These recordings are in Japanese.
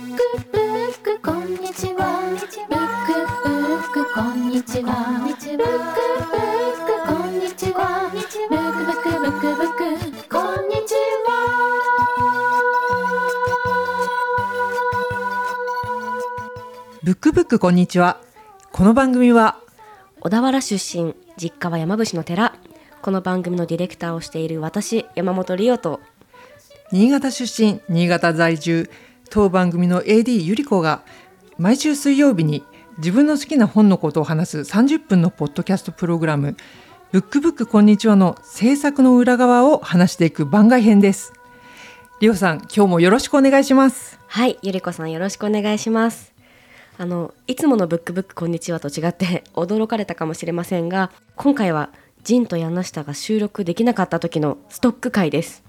ックブックこんにちは。ブックブックこんにちは。ブックブックこんにちは。ブックブックブックブックこんにちブックブックこんにちは。この番組は小田原出身実家は山伏の寺。この番組のディレクターをしている私山本理央と新潟出身、新潟在住、当番組の AD ゆり子が毎週水曜日に自分の好きな本のことを話す30分のポッドキャストプログラムブックブックこんにちはの制作の裏側を話していく番外編です。りおさん、今日もよろしくお願いします。はいゆり子さんよろしくお願いしますあのいつものブックブックこんにちはと違って驚かれたかもしれませんが今回はジンと柳下が収録できなかった時のストック回です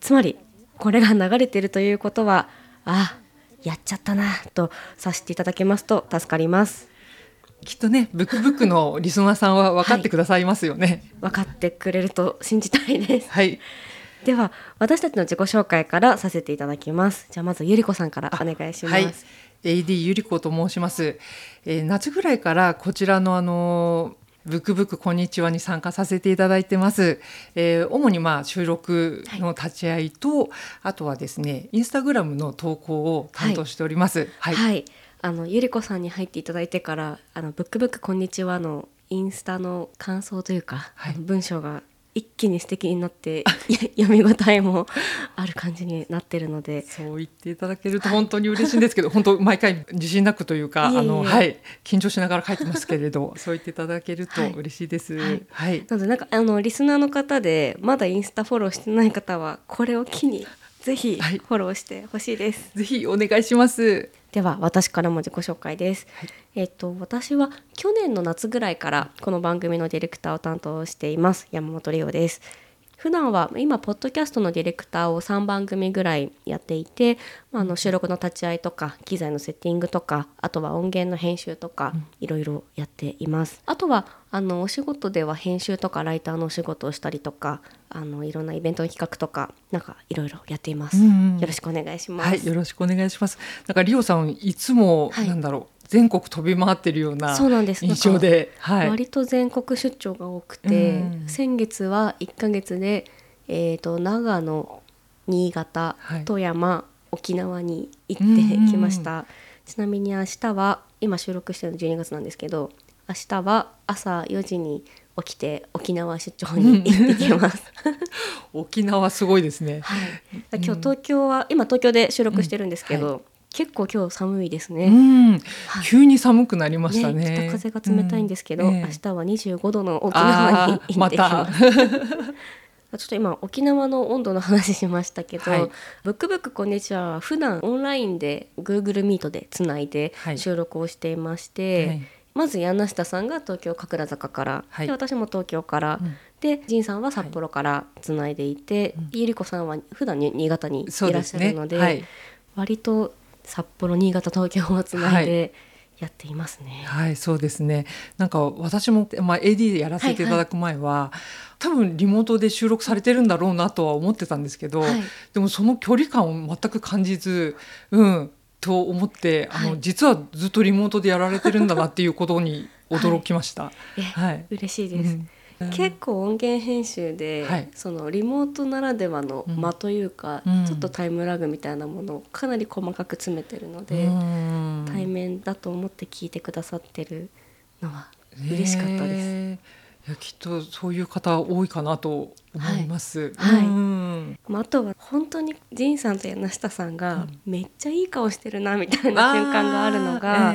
つまりこれが流れているということはあやっちゃったなとさせていただけますと助かります。きっとね、ブックブックのリスナーさんは分かってくださいますよね。分かってくれると信じたいです。はい。では私たちの自己紹介からさせていただきます。じゃあまずゆり子さんからお願いします、はい、AD ゆり子と申します、えー夏ぐらいからこちらのあのブックブックこんにちはに参加させていただいてます。えー主にまあ収録の立ち会いと、あとはですね、インスタグラムの投稿を担当しております。はい。はい、あのゆり子さんに入っていただいてからあのブックブックこんにちはのインスタの感想というか、はい文章が一気に素敵になってや読み応えもある感じになってるのでそう言っていただけると本当に嬉しいんですけど、本当毎回自信なくというか、あのはい緊張しながら書いてますけれど、そう言っていただけると嬉しいです。はいはい。なのでなんかあのリスナーの方でまだインスタフォローしてない方はこれを機にぜひはいフォローしてほしいです。ぜひお願いします。では私からも自己紹介です、はいえっと私は去年の夏ぐらいからこの番組のディレクターを担当しています山本理央です普段は今ポッドキャストのディレクターを3番組ぐらいやっていて、まあ、あの収録の立ち会いとか機材のセッティングとかあとは音源の編集とかいろいろやっています。あとはあのお仕事では編集とかライターのお仕事をしたりとかあのいろんなイベントの企画とかなんかいろいろやっています、うんうん。よろしくお願いします、はい、よろしくお願いします。なんかリオさんいつも、はい。なんだろう全国飛び回ってるようなそうなんです。印象で、はい。割と全国出張が多くて、うん。先月は1ヶ月で、えー、と長野新潟、はい。富山沖縄に行ってきました、ちなみに明日は今収録してるの12月なんですけど明日は朝4時に起きて沖縄出張に行ってきます。沖縄すごいですね。はい、今日東京は、今東京で収録してるんですけど、結構今日寒いですね。うん、急に寒くなりましたね。ね、北風が冷たいんですけど、うん。ええ明日は25度の沖縄に行ってきまた ます。ちょっと今沖縄の温度の話しましたけど、はい。ブックブックこんにちは。は普段オンラインで Google Meet でつないではい。収録をしていまして、はい。まず柳下さんが東京神楽坂から、はい。で私も東京から、うん。で仁さんは札幌からつないでいて、ゆり子さんは普段に新潟にいらっしゃるのではい。割と札幌新潟東京をつないでやっていますね。はい、そうですね。なんか私も、まあ、AD でやらせていただく前は、多分リモートで収録されてるんだろうなとは思ってたんですけど、はいでもその距離感を全く感じず、うん、と思って、あの、はい実はずっとリモートでやられてるんだなっていうことに驚きました。えはい。嬉しいです。うん結構音源編集で、はい。そのリモートならではの間というか、うん。ちょっとタイムラグみたいなものをかなり細かく詰めてるので、うん。対面だと思って聞いてくださってるのは嬉しかったです。ねえいやきっとそういう方多いかなと思います。はい。はい。うん。まあ、あとは本当に仁さんと柳下さんがめっちゃいい顔してるなみたいな瞬間があるのが、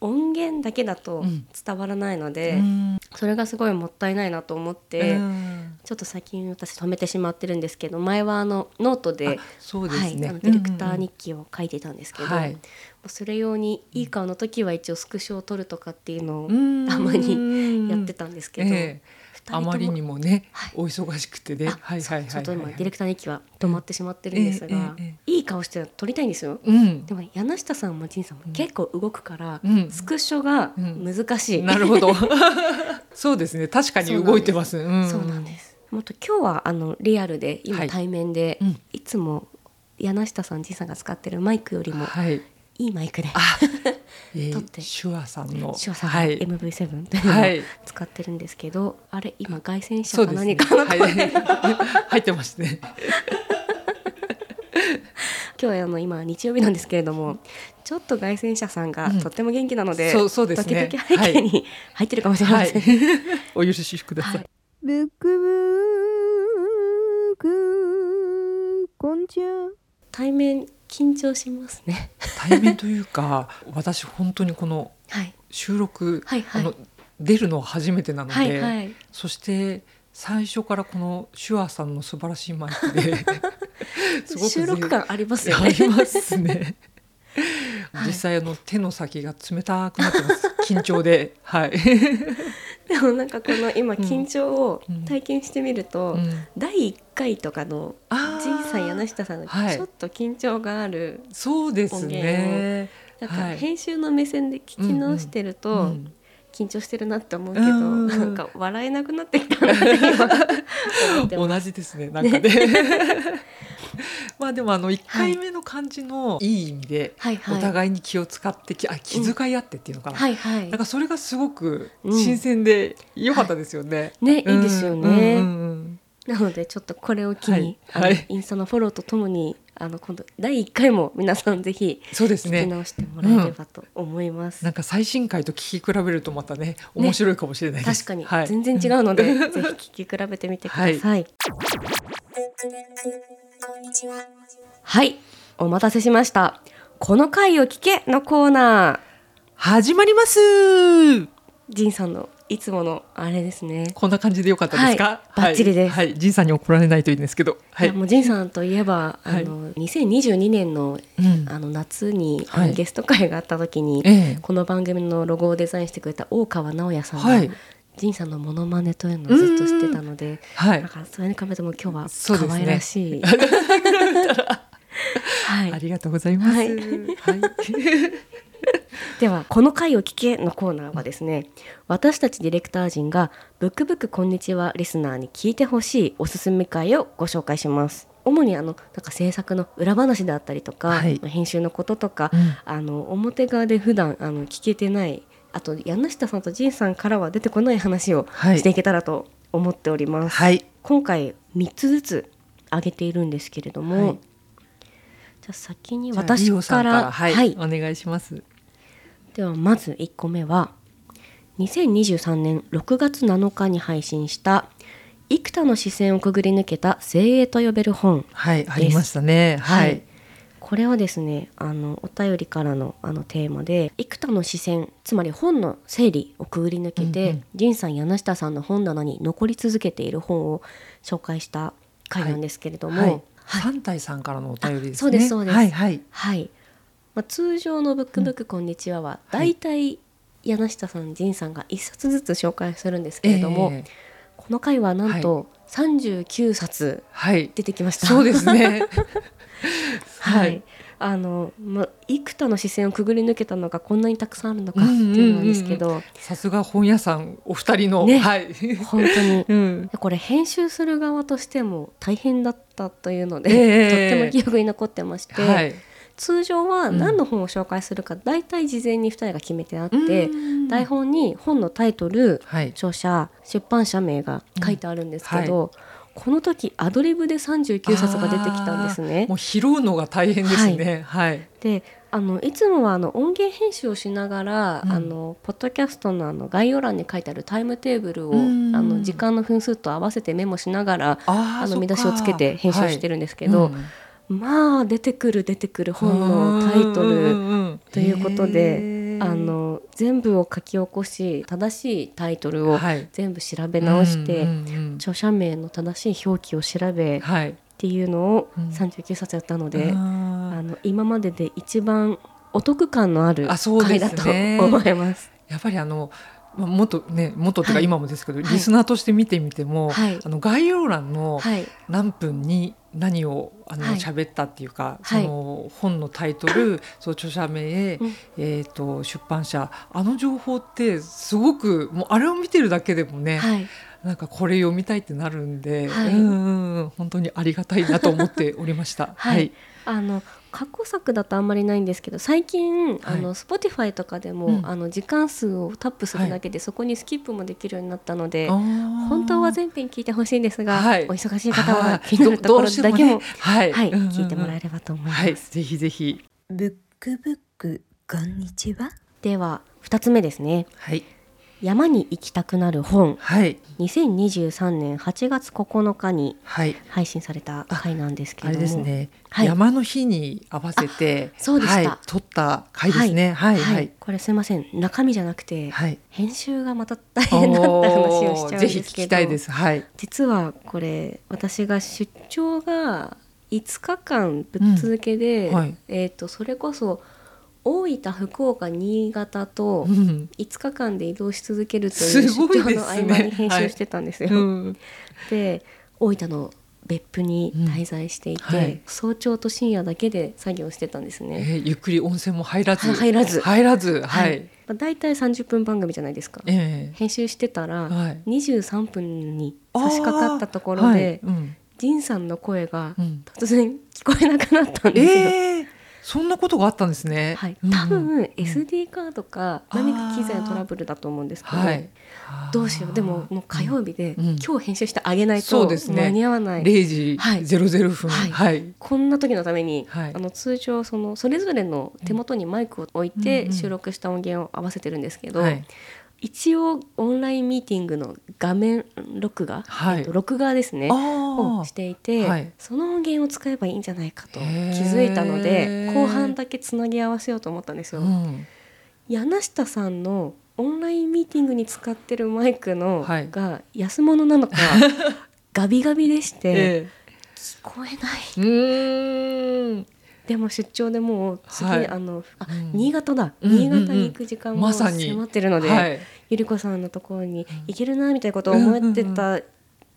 音源だけだとうん。伝わらないのえで、うん。それがすごいもったいないなと思って、うん。ちょっと最近私止めてしまってるんですけど前はあのノートであそうですね。はい、あのディレクター日記を書いてたんですけど、はい。もうそれ用にいい顔の時は一応スクショを撮るとかっていうのをうん。たまにやってたんですけど、ええ。二人ともあまりにもね、はいお忙しくてね。あはいはいちょっと今はいディレクター日記は止まってしまってるんですが、いい顔して撮りたいんですよ。うんでも柳下さんも仁さんも結構動くから、うんスクショが難しい。なるほど。そうですね。確かに動いてます。うんそうなんです。もっと今日はあのリアルで今はい対面で、うんいつも柳下さん、じいさんが使ってるマイクよりもはい。いいマイクで、あ、えー、撮って手話さんの。手話さんがはい MV7 というのをはい使ってるんですけど、あれ今凱旋者か。何かのはい、入ってますね。今日はあの今日曜日なんですけれどもちょっと凱旋者さんがうんとっても元気なので、そうそうですね時々背景に入ってるかもしれまはせん、い。お許しください。はいブックブックこんにちは対面緊張しますね。対面というか、私本当にこのはい。収録、はいはい。あの出るのは初めてなので、はいはい。そして最初からこの手話さんの素晴らしいマイクで すごく収録感ありますよあねりますね。はい。実際あの手の先が冷たくなってます。緊張で、はい。でもなんかこの今うん緊張をうん。体験してみると、うん。第1回とかのじいさん柳下さんのはい。ちょっと緊張がある、そうですね。なんかはい。編集の目線で聞き直してると、うん緊張してるなって思うけど、うん。なんか笑えなくなってきた 同じですね。なんかね。まあでもあの一回目の感じのい。い意味で、はいはい。お互いに気を使ってきあ気遣い合ってっていうのかな。はいはい。なんかそれがすごくうん。新鮮で良かったですよね。ねいいですよね、うんうんうんなのでちょっとこれを機に、はい。はい。インスタのフォローとともにあの今度第1回も皆さんぜひそうですね。聞き直してもらえればと思います。なんか最新回と聞き比べるとまたね面白いかもしれないです。確かに、はい。全然違うので、ぜひ聞き比べてみてください。はい、お待たせしました。この回を聞けのコーナー。始まります。ジンさんのいつものあれですね。こんな感じでよかったですか？はいバッチリですはい、ジンさんに怒られないといいんですけど。はいいや。もうジンさんといえば、はいあの2022年のうんあの夏に、あのはいゲスト会があった時に、ええこの番組のロゴをデザインしてくれた大川直也さんが、はいジンさんのモノマネというのをずっとしてたので、はいだ。からそれに比べても今日は可愛らしい。はいありがとうございます。ははいい。ではこの回を聞けのコーナーはですね私たちディレクター陣がブックブックこんにちはリスナーに聞いてほしいおすすめ回をご紹介します主にあのなんか制作の裏話であったりとか、はい編集のこととか、うんあの表側で普段あの聞けてないあと柳下さんと仁さんからは出てこない話をはいしていけたらと思っております、はい。今回3つずつ挙げているんですけれども、はいじゃあ先に私からはい、はいお願いします。ではまず1個目は2023年6月7日に配信した「幾多の視線をくぐり抜けた精鋭と呼べる本はい、ありましたね。はい。これはですねあのお便りからのあのテーマで幾多の視線つまり本の整理をくぐり抜けて、うんうん仁さん柳下さんの本棚に残り続けている本を紹介した回なんですけれども、はい。はい三体さんからのお便りですね。あそうですそうですはいはい。はいまあ、通常の「ブックブックこんにちは」はだいたい柳下さん仁さんが1冊ずつ紹介するんですけれども、ええこの回はなんと39冊はい。出てきました。そうですね。は はいい。あの、まあ、幾多の視線をくぐり抜けたのがこんなにたくさんあるのかっていうのなんですけど、さすが本屋さんお二人の、ねはい。本当に うん。これ編集する側としても大変だったというので、ええとっても記憶に残ってまして、はい。通常はうん何の本を紹介するか大体事前に2人が決めてあって、うん台本に本のタイトルはい。著者出版社名が書いてあるんですけど、この時アドリブで39冊が出てきたんですね。も。う拾うのが大変ですね。はい。であのいつもはあの音源編集をしながら、うん。あのポッドキャストのあの概要欄に書いてあるタイムテーブルを、うん。あの時間の分数と合わせてメモしながらああの見出しをつけて編集してるんですけけど、まあ出てくる出てくる本のタイトルということで、あの全部を書き起こし正しいタイトルをはい全部調べ直して、うんうんうん著者名の正しい表記を調べっはい。ていうのをうん39冊やったので、ああの今までで一番お得感のあるあそう回だと思います。ーやっぱりあの。まあ元ね元というかはい今もですけど、はい。リスナーとして見てみても、はい。あの概要欄のはい、何分に何をあのはい。喋ったっていうか、はい。その本のタイトル、そう著者名、うん。えっ、と出版社あの情報ってすごくもうあれを見てるだけでもね、はい、なんかこれ読みたいってなるんで、はい。うん本当にありがたいなと思っておりました。はい。あの過去作だとあんまりないんですけど最近、あの Spotify とかでも、うん。あの時間数をタップするだけで、そこにスキップもできるようになったので本本当は全編聞いてほしいんですが、はい。お忙しい方は気になるところだけもはい、はい、聞いてもらえればと思います。はい、ぜひぜひ。ブックブックこんにちは。では2つ目ですね。はい、山に行きたくなる本。はい、2023年8月9日にはい。配信された回なんですけあれれども。ですね、はい。山の日に合わせて、そうでした。はい、撮った回ですね。はい、はい、これすいません。中身じゃなくて、はい。編集がまた大変だった話をしちゃうんですけど。きたいです。はい。実はこれ私が出張が5日間ぶっ続けで、うんはい。えー、とそれこそ大分福岡新潟とうん、5日間で移動し続けるとすいう出張の合間に編集してたんですよ。うん、で大分の別府に滞在していて、うん。はい。早朝と深夜だけで作業してたんですね。えーゆっくり温泉も入らず、は入らず。入らず、はい。まあ、大体30分番組じゃないですか。え編集してたら、はい。23分に差し掛かったところはい。で、うん。仁さんの声がうん。突然聞こえなくなったんですよ。えー、そんなことがあったんですね。はい、うん多分うん SD カードか何か機材のトラブルだと思うんですけど、はい。どうしよう。でももう火曜日で、うん。今日編集してあげないとそうですね。間に合わない、0時はい。00分、はい。はい。こんな時のために、はい。あの通常そのそれぞれの手元にマイクを置いて収録した音源を合わせてるんですけど、はい一応オンラインミーティングの画面録画、はい。えっと録画ですね。をあしていて、はい。その音源を使えばいいんじゃないかと気づいたので後半だけつなぎ合わせようと思ったんですあ、よ。うん、柳下さんのオンラインミーティングに使ってるマイクの、はい。が安物なのか ガビガビでして、え聞こえないでも出張でもう次、はい。あのあ、うん。新潟だ、うんうんうん。新潟に行く時間も迫ってるので、はいゆり子さんのところに行けるなみたいなことを思ってた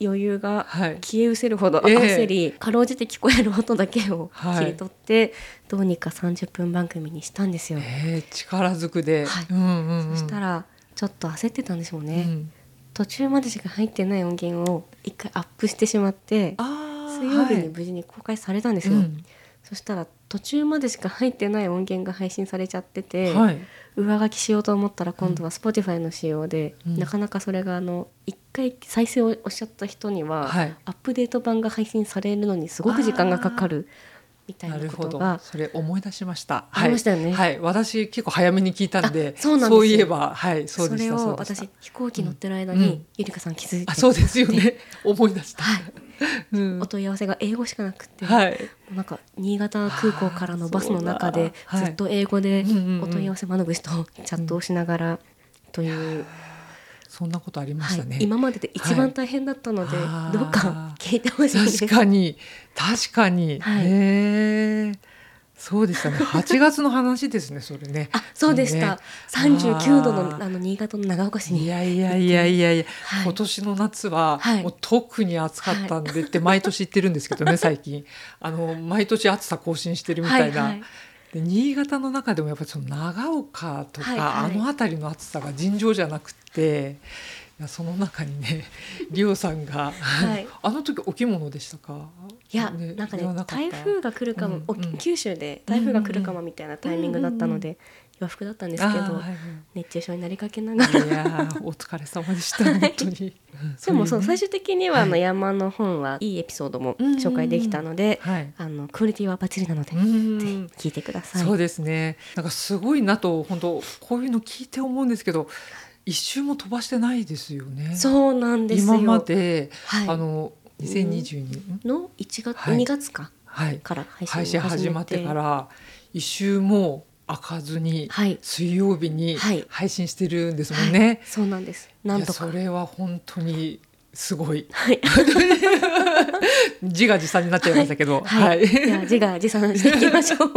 余裕がはい。消え失せるほどええ。焦り、かろうじて聞こえる音だけをはい。切り取って、どうにか30分番組にしたんですよ。えー、力ずくで、はい。うんうんうん、そしたらちょっと焦ってたんでしょうね、うん。途中までしか入ってない音源を一回アップしてしまって水曜日にはい。無事に公開されたんですよ、うん。そしたら途中までしか入ってない音源が配信されちゃってて、はい。上書きしようと思ったら今度は Spotify の仕様で、うん。なかなかそれがあの一回再生をおっしゃった人には、はい。アップデート版が配信されるのにすごく時間がかかるみたいななるほど。ことがそれ思い出しました。ありましたよね。はい、はい、私結構早めに聞いたんであそうなんですよ。いえば。はい。そうそれでした。そうを私飛行機乗ってる間に、うん。ゆりかさん気づいてあそうですよね。思い出した、はい。うんお問い合わせが英語しかなくて、はい。なんか新潟空港からのバスの中でずっと英語でお問い合わせ窓口とチャットをしながらという、そんなことありまはいしたね、今までで一番大変だったので、はい。どうか聞いてほしいです。確かに。確かに、はい。へえそうでしたね。8月の話ですねそれね。あそうでした、ね。39度のあの新潟の長岡市にいやいやいやいやいや、はい。今年の夏ははい。もう特に暑かったんでって毎年言ってるんですけどね、最近。あの毎年暑さ更新してるみたいな、はいはいで新潟の中でもやっぱりその長岡とか、はいはい。あの辺りの暑さが尋常じゃなくていやその中にね リオさんが、はい。あの時お着物でしたか？いや、ねなんかね台風が来るかも、おうんうん。九州で台風が来るかもみたいなタイミングだったので、洋服だったんですけど、はいはい。熱中症になりかけながら。いやーお疲れ様でした本当に。でもそう最終的にはあのはい。山の本はいいエピソードも紹介できたので、はい。あのクオリティはバッチリなので、うん。ぜひ聞いてください。そうですね。なんかすごいなと本当こういうの聞いて思うんですけど、一周も飛ばしてないですよね。そうなんですよ。今まで、はい。あの2022年、の？1月、はい。2月か。はい。から配信配信始まってから一周も開かずに、はい。水曜日にはい。配信してるんですもんね。そうなんです。なんとか。いやそれは本当にすごい。はい。自画自賛になっちゃいましたけど、はい、では自画自賛していきましょう。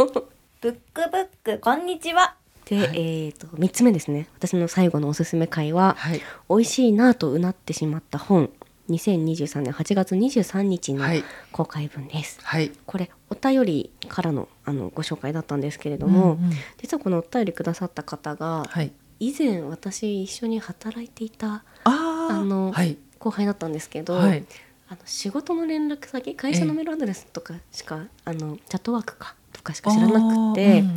ブックブックこんにちはで、えっ、と3つ目ですね。私の最後のおすすめ回は、はい美味しいなぁとうなってしまった本。2023年8月23日のはい公開分です。はい。これお便りからのあのご紹介だったんですけれども、うんうん実はこのお便りくださった方が、はい。以前私一緒に働いていたあのはい後輩だったんですけど、はいあの仕事の連絡先会社のメールアドレスとかしか、あのチャットワークかとかしか知らなくて、うん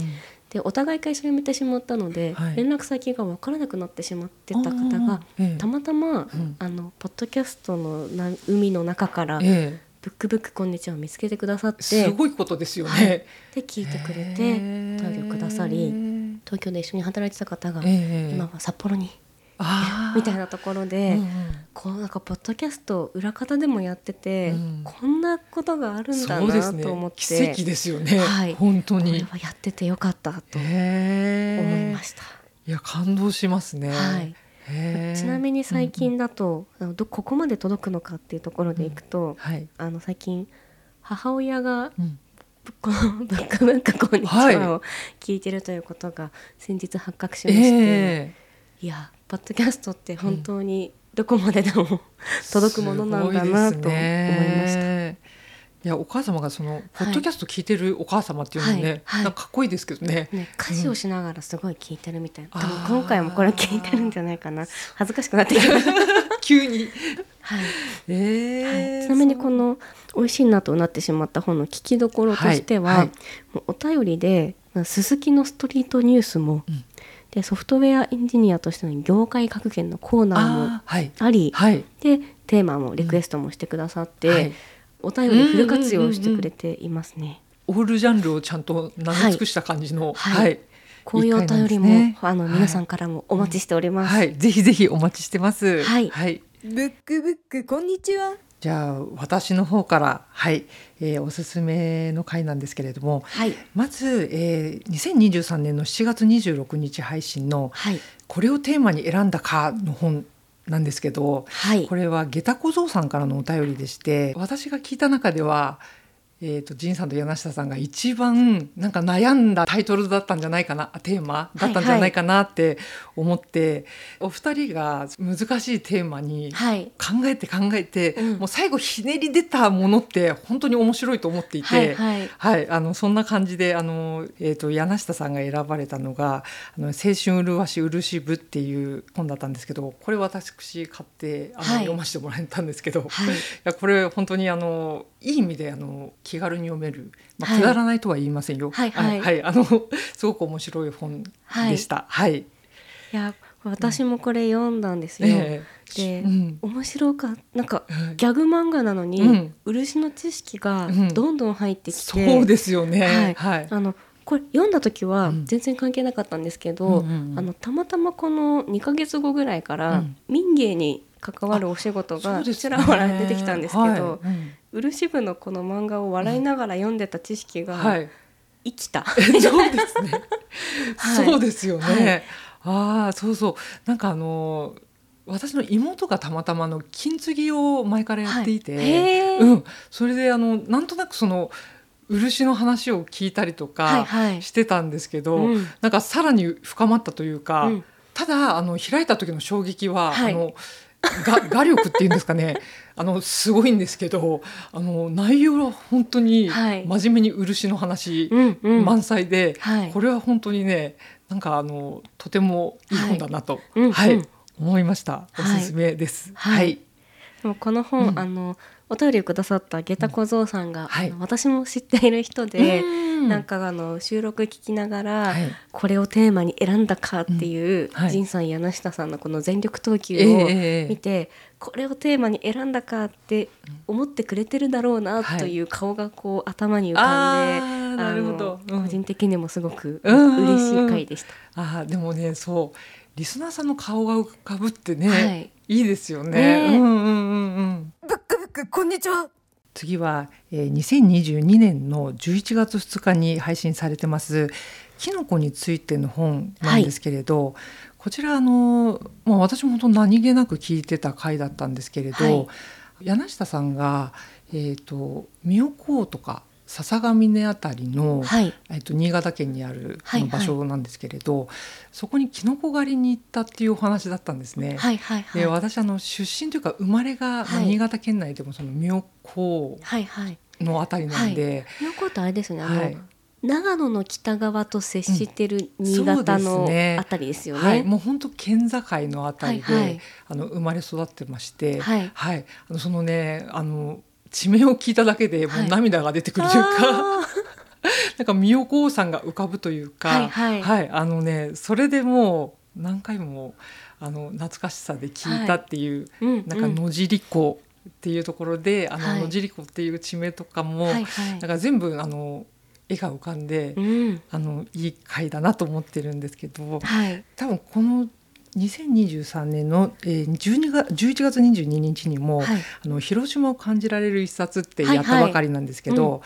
でお互い会社辞めてしまったので、はい。連絡先が分からなくなってしまってた方がええ。たまたま、ん。あのポッドキャストのな海の中から「えブックブックこんにちは」を見つけてくださっえすてごいことですよはい。ね。で聞いてくれへてー。お便りをくださり東京で一緒に働いてた方が、ええ。今は札幌にみたいなところで、うんうん。こうなんかポッドキャスト裏方でもやってて、うん。こんなことがあるんだなと思って、奇跡ですよね、はい。本当に。これはやっててよかったと思いました。いや感動しますね、はい。ちなみに最近だと、あのどここまで届くのかっていうところでいくと、はい、あの最近母親がうん。この「ブックブックこんにちは」はいを聞いてるということが先日発覚しまして、え。いやポッドキャストって本当にどこまででも届くものなんだなと思いました。たいやお母様がそのポッドキャスト聞いてるお母様っていうのもね、はい。はい。なんかかっこいいですけどね。ね、家事をしながらすごい聞いてるみたいな、うん今回もこれ聞いてるんじゃないかな。恥ずかしくなってきた、急に。はい。えーはい、ちなみにこの美味しいなとなってしまった本の聞きどころとしては、はい。はい。お便りで「すすきのストリートニュースも」うんでソフトウェアエンジニアとしての業界格言のコーナーもありはい。でテーマもリクエストもしてくださって、はい。お便りフル活用してくれていますね。オールジャンルをちゃんと名の尽くした感じのはい。はい。こういうお便りも、ね。あの皆さんからもお待ちしております。はい。ぜひぜひお待ちしてます。はい。はい。ブックブックこんにちはじゃあ私の方からはい、えーおすすめの回なんですけれどもはい。まず、えー、2023年の7月26日配信のはい「これをテーマに選んだか」の本なんですけどはい。これは下駄小僧さんからのお便りでして私が聞いた中では、えー、と仁さんと柳下さんが一番なんか悩んだタイトルだったんじゃないかなあテーマだったんじゃないかなって思って、お二人が難しいテーマにはい。考えて考えて、うん。もう最後ひねり出たものって本当に面白いと思っていて。はいはい。はい、あのそんな感じであの、えー、と柳下さんが選ばれたのが「あの青春麗し漆部」っていう本だったんですけどこれ私買ってあの、はい。読ませてもらえたんですけど、い、はいやこれ本当にあのいい意味であの気軽に読める、まあ、はい。くだらないとは言いませんよ。はいはい。はい、あの すごく面白い本でした。はい、いや私もこれ読んだんですよ。えで、うん。面白かなんかはいギャグ漫画なのに、うん。漆の知識がうん。どんどん入ってきて、そうですよね。はい、あのこれ読んだ時はうん。全然関係なかったんですけど、うんうんうん。あのたまたまこの2ヶ月後ぐらいから、うん。民芸に関わるお仕事がちらほら出てきたんですけど、はい。うん。漆部のこの漫画を笑いながら読んでた知識がはい。生きた。そうですね。はい。そうですよね。はい。ああ、そうそう。なんかあの私の妹がたまたまあの金継ぎを前からやっていて、はい。うん、それであのなんとなくその漆の話を聞いたりとはいかはい。してたんですけど、うん。なんかさらに深まったというか、うん。ただあの開いた時の衝撃は、はい。あのが画力っていうんですかね。あのすごいんですけどあの内容は本当にはい。真面目に漆の話うんうん。満載で、はい。これは本当にねなんかあのとてもいい本だなと、うんはいうん思いました。おはいすすめです。はい。はい、でもこの本、うん。あのお便りをくださった下駄小僧さんが、はい。あの私も知っている人で、うん。なんかあの収録聞きながら、はい。これをテーマに選んだかっていう、うん。はい。仁さん柳下さんのこの全力投球えをえ見て、これをテーマに選んだかって思ってくれてるだろうなはい。という顔がこう頭に浮かんで、なるほど。個人的にもすごくうん嬉しい回でした。あーでもねそう。リスナーさんの顔が浮かぶってね、はい。い、いですよね。ね。えうんうんうんうんクこんにちは。次は、えー、2022年の11月2日に配信されてますキノコについての本なんですけれど、こちらあの、まあ、私も本当何気なく聞いてた回だったんですけれど、はい。柳下さんが、えー、と三代港とか笹ヶ峰あたりの、はい。えっと新潟県にあるはい場所なんですけれど、そこにキノコ狩りに行ったっていうお話だったんですね。はいはいはい。で私あの出身というか生まれが、はい。新潟県内でもその妙高はいはいのあたりなんで、妙高ってあれですねあの、はい。長野の北側と接してる新潟のねあたりですよね。はい、もう本当県境のあたりで、はいはい。あの生まれ育ってまして、はい。あのそのねあの地名を聞いただけでもはい。う涙が出てくるというか、あ なんか三代港さんが浮かぶというか、はいはい。あのねそれでもう何回もあの懐かしさで聞いたっていう、ーうんなんか野尻湖っていうところで、あはい。の野尻湖っていう地名とかも、はいはい。なんか全部あの絵が浮かんで、うん。あのいい回だなと思ってるんですけど、はい。多分この2023年の、えー、12月11月22日にも、はい。あの広島を感じられる一冊ってはいやったばかりなんですけど、はい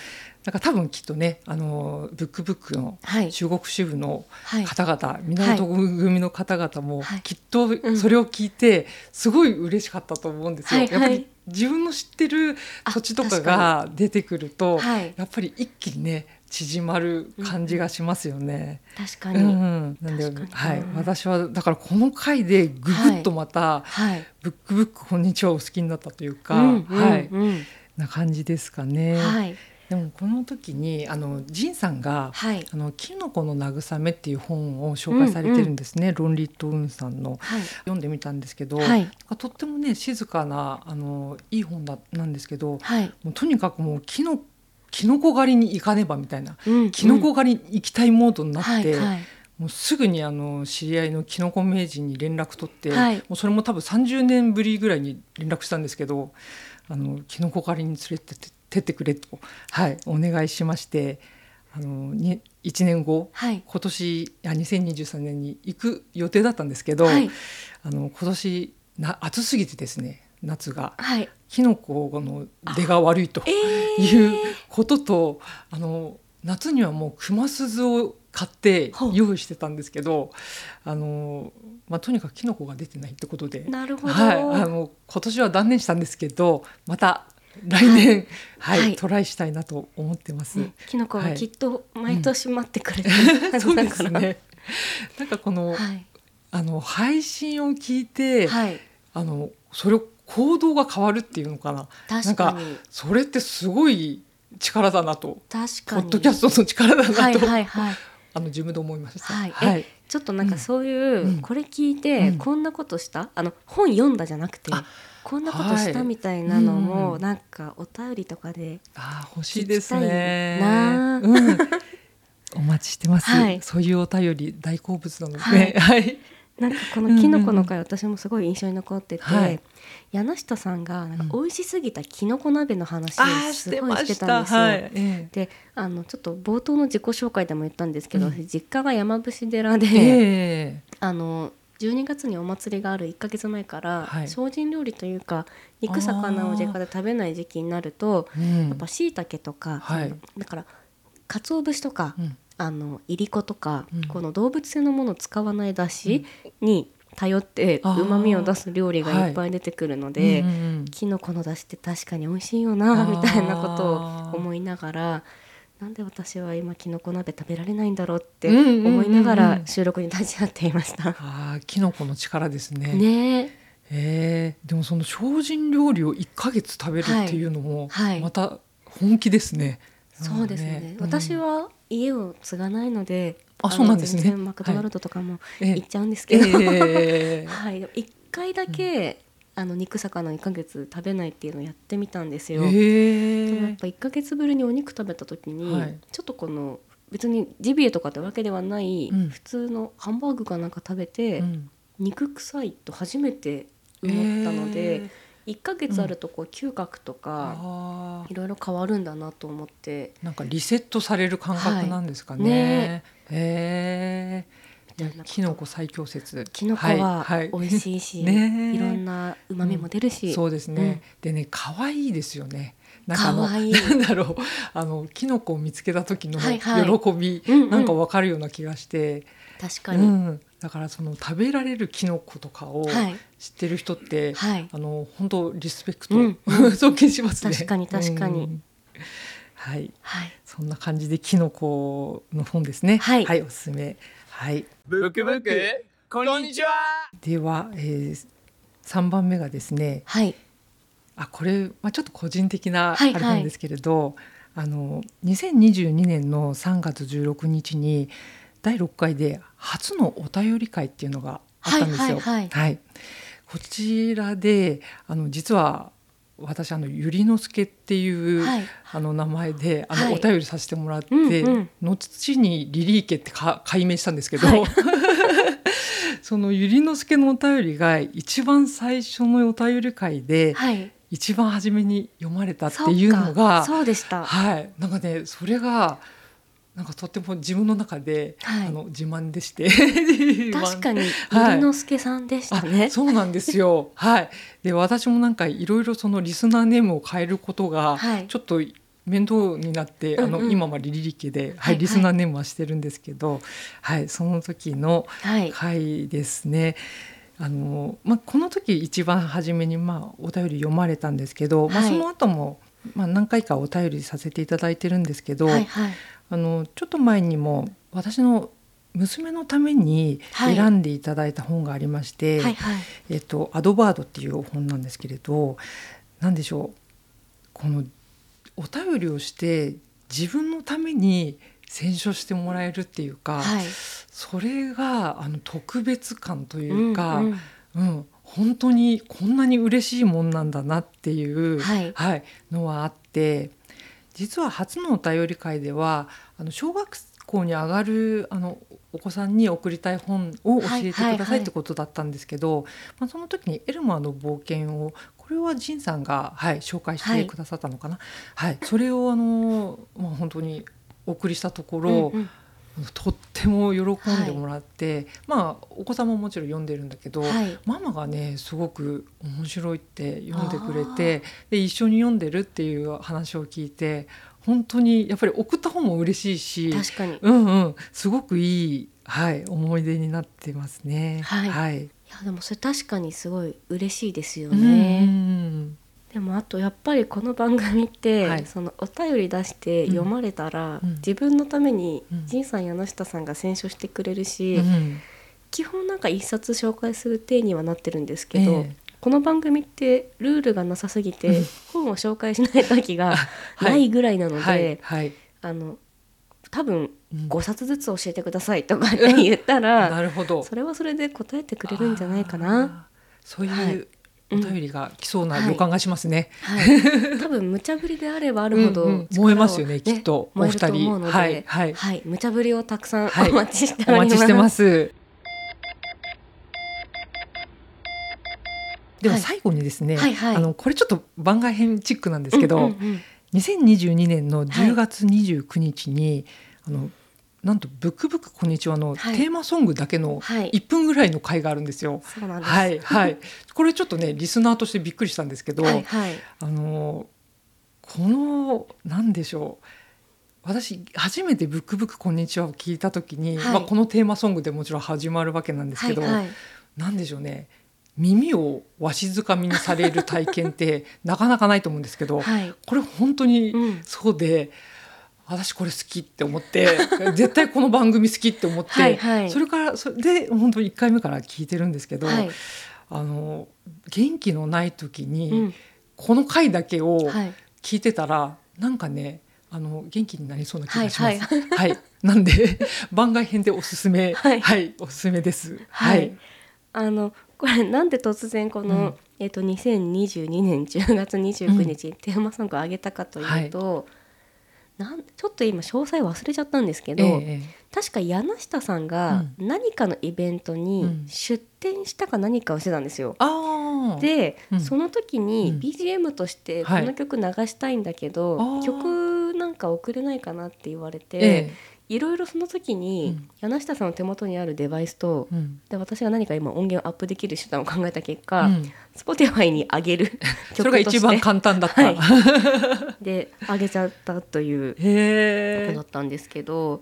なんか多分きっとねあのブックブックのはい。中国支部のはい。方々、源組の方々もはい。きっとそれを聞いてすごい嬉しかったと思うんですよ。はいはい。やっぱり自分の知ってる土地とかあが出てくると、はい。やっぱり一気にね縮まる感じがしますよね。確かに、うんうん、なんで、はい、うん。私はだからこの回でぐぐっとまた、はい。ブックブックこんにちはを好きになったというか、うんはい、うん。うんな感じですかね。はい。でもこの時にあのジンさんが、はい。あのキノコの慰めっていう本を紹介されてるんですね。ロンリットウンさんの。はい。読んでみたんですけど、はい。とってもね静かなあのいい本だなんですけど、はい。もうとにかくもうキノキノコ狩りに行かねばみたいな、うんキノコ狩りに行きたいモードになって。はいはい。もうすぐにあの知り合いのキノコ名人に連絡取って、はい。もうそれも多分30年ぶりぐらいに連絡したんですけどあのキノコ狩りに連れてってってくれと、はい、お願いしましてあのに1年後はい。今年いや2023年に行く予定だったんですけど、はい。あの今年な暑すぎてですね夏がはい。キノコの出が悪いとえいうことと、あの夏にはもう熊鈴を買って用意してたんですけどあの、まあ、とにかくキノコが出てないってことで、なるほど、はい、あの今年は断念したんですけどまた来年、はい。はいトライしたいなと思ってます。ねキノコははい。きっと毎年待ってくれてる、そうでだからすね。なんかこの、はい。あの配信を聞いて、はい。あのそれを行動が変わるっていうのかな。確かにそれってすごい力だなと、確かにポッドキャストの力だなと、はいはいはいあの自分で思いました。はいはい。ちょっとなんかそういう、うんこれ聞いて、うんこんなことした？あの本読んだじゃなくてあこんなことしたみたいなのも、うんなんかお便りとかであー欲しいですね。うん。お待ちしてます。はいそういうお便り大好物なのでね。はい。なんかこのキノコの回、私もすごい印象に残ってて、はい。柳下さんがなんかうん。美味しすぎたキノコ鍋の話をすごいしてした。んですよ。はい。えであのちょっと冒頭の自己紹介でも言ったんですけど、うん。私実家が山伏寺で、ええ。あの12月にお祭りがある1ヶ月前から、はい。精進料理というか肉魚を実家で食べない時期になるとうん。やっぱしいたけとか、はい。だから鰹節とか、うんあのいりことか、うん。この動物性のものを使わないだしに頼ってうまみを出す料理がいっぱい出てくるので、うんうんうん。きのこの出汁って確かに美味しいよなみたいなことを思いながらなんで私は今きのこ鍋食べられないんだろうって思いながら収録に立ち会っていました。ああ、キノコの力ですね。ね。えええでもその精進料理を一ヶ月食べるっていうのも、はい。はい。また本気ですね。そうですね、うん。私は家を継がないのであのそうなんですね。マクドナルドとかもええ。行っちゃうんですけど、ええ はい、でも一回だけ、あの肉魚1ヶ月食べないっていうのをやってみたんですよ。ええ。でもやっぱ1ヶ月ぶりにお肉食べた時に、はい。ちょっとこの別にジビエとかってわけではない、うん。普通のハンバーグかなんか食べて、うん。肉臭いと初めて思ったので、え1ヶ月あるとこう嗅覚とえか、いろいろ変わるんだなと思って。なんかリセットされる感覚なんですかね。はい。ね。ええみたいなキノコ最強説。きのこははい。美味しいし、ねえいろんな旨味も出るし、そうですね。でね、可愛いですよね。なんかあ なんだろう、あのキノコを見つけた時のはいはい。喜び、うんうん。なんかわかるような気がして、確かに、うん、だからその食べられるキノコとかをはい。知ってる人って、はい。あの本当リスペクト、うん。尊敬しますね。確かに確かに。うん。はい、はい。そんな感じでキノコの本ですね。はい。おすすめ。はい。ブックブックこんにちは。では、えー、3番目がですねはい。あこれ、まあ、ちょっと個人的なあはい。れなんですけれど、あの2022年の3月16日に第6回で初のお便り会っていうのがあったんですよ。はいはいこちらであの実は私あのゆりのすけっていう、はい。あの名前であの、はい。お便りさせてもらって、うんうん。後にリリー家ってか解明したんですけど、はい。そのゆりのすけのお便りが一番最初のお便り会で、はい。一番初めに読まれたっていうのがそうでした。はい。なんかねそれがなんかとっても自分の中で、はい。あの自慢でして。確かにはい。ゆりのすけさんでしたあね、そうなんですよ。はい。で私もなんかいろいろそのリスナーネームを変えることがはい。ちょっと面倒になって、あうんうん。の今はリリリ家で、はいはいリスナーネームはしてるんですけど、はい、その時のはい。回ですね。あのまあ、この時一番初めに、まあ、お便り読まれたんですけど、まあ、はい。その後も、まあ、何回かお便りさせていただいてるんですけど、はいはいあのちょっと前にも私の娘のためにはい。選んでいただいた本がありまして、はいはい。えっと、アドバードっていう本なんですけれど何でしょう。このお便りをして自分のために選書してもらえるっていうか、はい。それがあの特別感というか、ううん。んうん本当にこんなに嬉しいもんなんだなっていう、はいのはあって実は初のお便り会ではあの小学校に上がるあのお子さんに送りたい本を教えてくださいってことだったんですけど、まあ、その時に「エルマーの冒険を」これはジンさんが、はい、紹介してくださったのかな、はい。それをあの、まあ、本当にお送りしたところ、うんうん。とっても喜んでもらって、まあお子さんももちろん読んでるんだけど、はい。ママがねすごく面白いって読んでくれてで一緒に読んでるっていう話を聞いて本当にやっぱり送った方も嬉しいし確かに。いうんうん。すごくいい、はい、思い出になってますね。はい。はい。やでもそれ確かにすごい嬉しいですようんね、うんでもあとやっぱりこの番組って、はい。そのお便り出して読まれたら、うん。自分のためにうん。仁さん柳下さんが選書してくれるし、うん。基本なんか一冊紹介する体にはなってるんですけど、ええ。この番組ってルールがなさすぎて、うん。本を紹介しない時が はい。ないぐらいなので、はい。はい。あの多分うん。5冊ずつ教えてくださいとかって言ったら、なるほど。それはそれで答えてくれるんじゃないかな。そうはい。いうお便りが来そうな予感がしますね。はい、多分無茶ぶりであればあるほど、うんうん。燃えますよねきっとお二人。思うので、はいはい。無茶ぶりをたくさんはい。お待ちしておおります。待ちしてます。でははい最後にですね、はいはい。あのこれちょっと番外編チックなんですけど、うんうんうん。2022年の10月29日に、あのなんと「ブックブックこんにちは」のテはい。ーマソングだけのはい。1分ぐらいの回があるんですよ。そうなんです。はいはい、これちょっとねリスナーとしてびっくりしたんですけど、はいはい。あのこのなんでしょう。私初めて「ブックブックこんにちは」を聞いた時に、はい。まあ、このテーマソングでもちろん始まるわけなんですけど、はいはい。なんでしょうね。耳をわしづかみにされる体験って なかなかないと思うんですけど、はい。これ本当にうん。そうで。私これ好きって思って 絶対この番組好きって思ってはいはい。それからそれで本当に1回目から聞いてるんですけど、はい。あの元気のない時に、うん。この回だけをはい。聞いてたら、なんかねあの元気になりそうな気がします。はいはい、なんで 番外編でおすすめ、ははいい、おすすめです。ははい。い、あのこれなんで突然この、うん。えっと2022年10月29日にテーマソングを上げたかというと、なんちょっと今詳細忘れちゃったんですけど、ええ確か柳下さんが何かのイベントうにん。出展したか何かをしてたんですよ。ああ、で、うん。その時にうん。BGM としてこはい。の曲流したいんだけど、あー。曲なんか送れないかなって言われて、えいろいろその時にうん柳下さんの手元にあるデバイスと、えうんで私が何か今音源をアップできる手段を考えた結う果、ん Spotify に上げる それが一番簡単だった。はい で上げちゃったということだ。ったんですけど、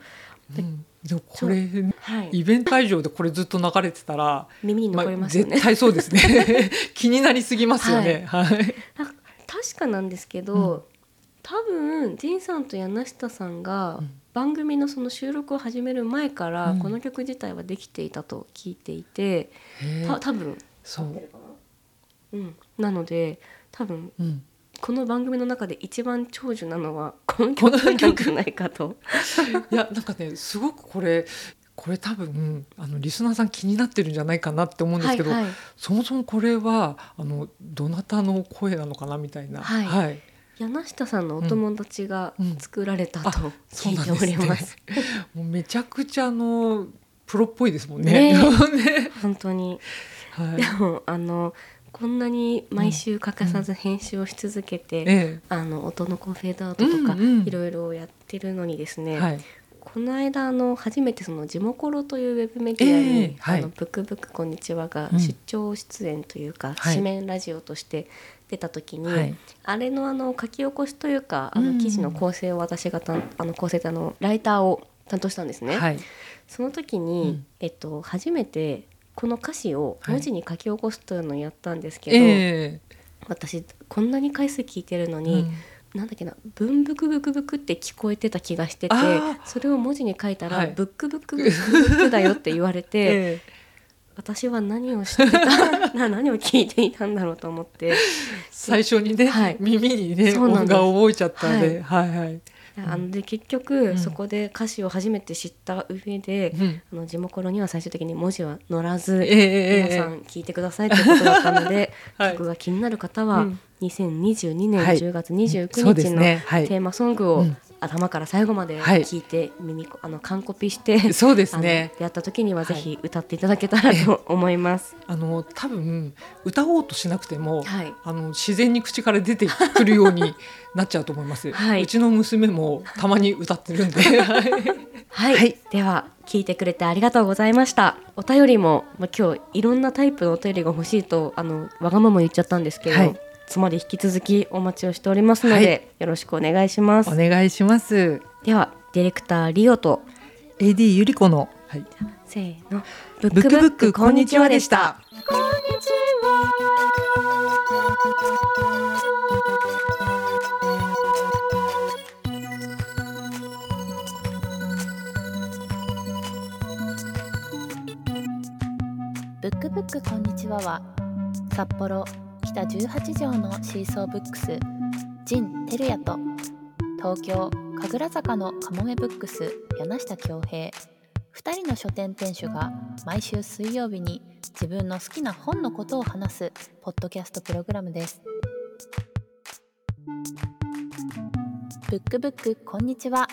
うんでもこれはい、イベント会場でこれずっと流れてたら、耳にまあ残りますよね。絶対そうですね。気になりすぎますよね。はい。あ確かなんですけど、多分仁さんと柳下さんがうん番組のその収録を始める前からうんこの曲自体はできていたと聞いていて、へえた多分、そう。うん、なので多分うん。この番組の中で一番長寿なのはこの曲なんじゃないかと。いやなんかねすごくこれこれ多分あのリスナーさん気になってるんじゃないかなって思うんですけど、はいはいそもそもこれはあのどなたの声なのかなみたいな。はいはい柳下さんのお友達がうん。作られたと聞いております。もうめちゃくちゃあのプロっぽいですもんね。ね。ね。本当に。はい。で。もあのこんなに毎週欠かさず編集をし続けて、えあの音のこうフェードアウトとか、うんうんいろいろやってるのにですね、えはい。この間あの初めてそのジモコロというウェブメディアに、ええはい。あのブクブクこんにちはがうん出張出演というか、はい。紙面ラジオとして出た時に、はい。あれのあの書き起こしというかあの記事の構成を私がたんあの構成ってあのライターを担当したんですね。はい。その時に、うん。えっと、初めてこの歌詞を文字に書き起こすというのをやったんですけど、え私こんなに回数聞いてるのえに、うん。なんだっけな「ブンブクブクブク」って聞こえてた気がしててそれを文字に書いたら「はい。ブックブックブックブックだよ」って言われて、え私は何を知ってた な何を聞いていたんだろうと思って。最初にね、はい。耳にね音が覚えちゃったんで、はい、はいあので結局、ん。そこで歌詞を初めて知った上で、うん。あの地元には最終的に文字は載らず、ええええ皆さん聞いてくださいということだったので、はい。曲が気になる方は、うん。2022年はい。10月29そうで日のテーマソングをうん頭から最後まではい。聞いて耳こあの完コピしてそうですね。やった時にはぜひ歌っていただけたらと思います。あの多分歌おうとしなくても、はい。あの自然に口から出てくるように なっちゃうと思います、はい。うちの娘もたまに歌ってるんで。は いはい、はい。では聞いてくれてありがとうございました。お便りも、まあ、今日いろんなタイプのお便りが欲しいとあのわがまま言っちゃったんですけど、はいつまり引き続きお待ちをしておりますので、はい。よろしくお願いします。お願いします。ではディレクターリオと AD ゆり子の、はい、せーの。ブブックブックこんにちはでした。こんにちは。ブックブックこんにちはは札幌北18条のシーソーブックスジン・テルヤと東京神楽坂のカモメブックス柳下恭平2人の書店店主が毎週水曜日に自分の好きな本のことを話すポッドキャストプログラムです。ブックブックこんにちは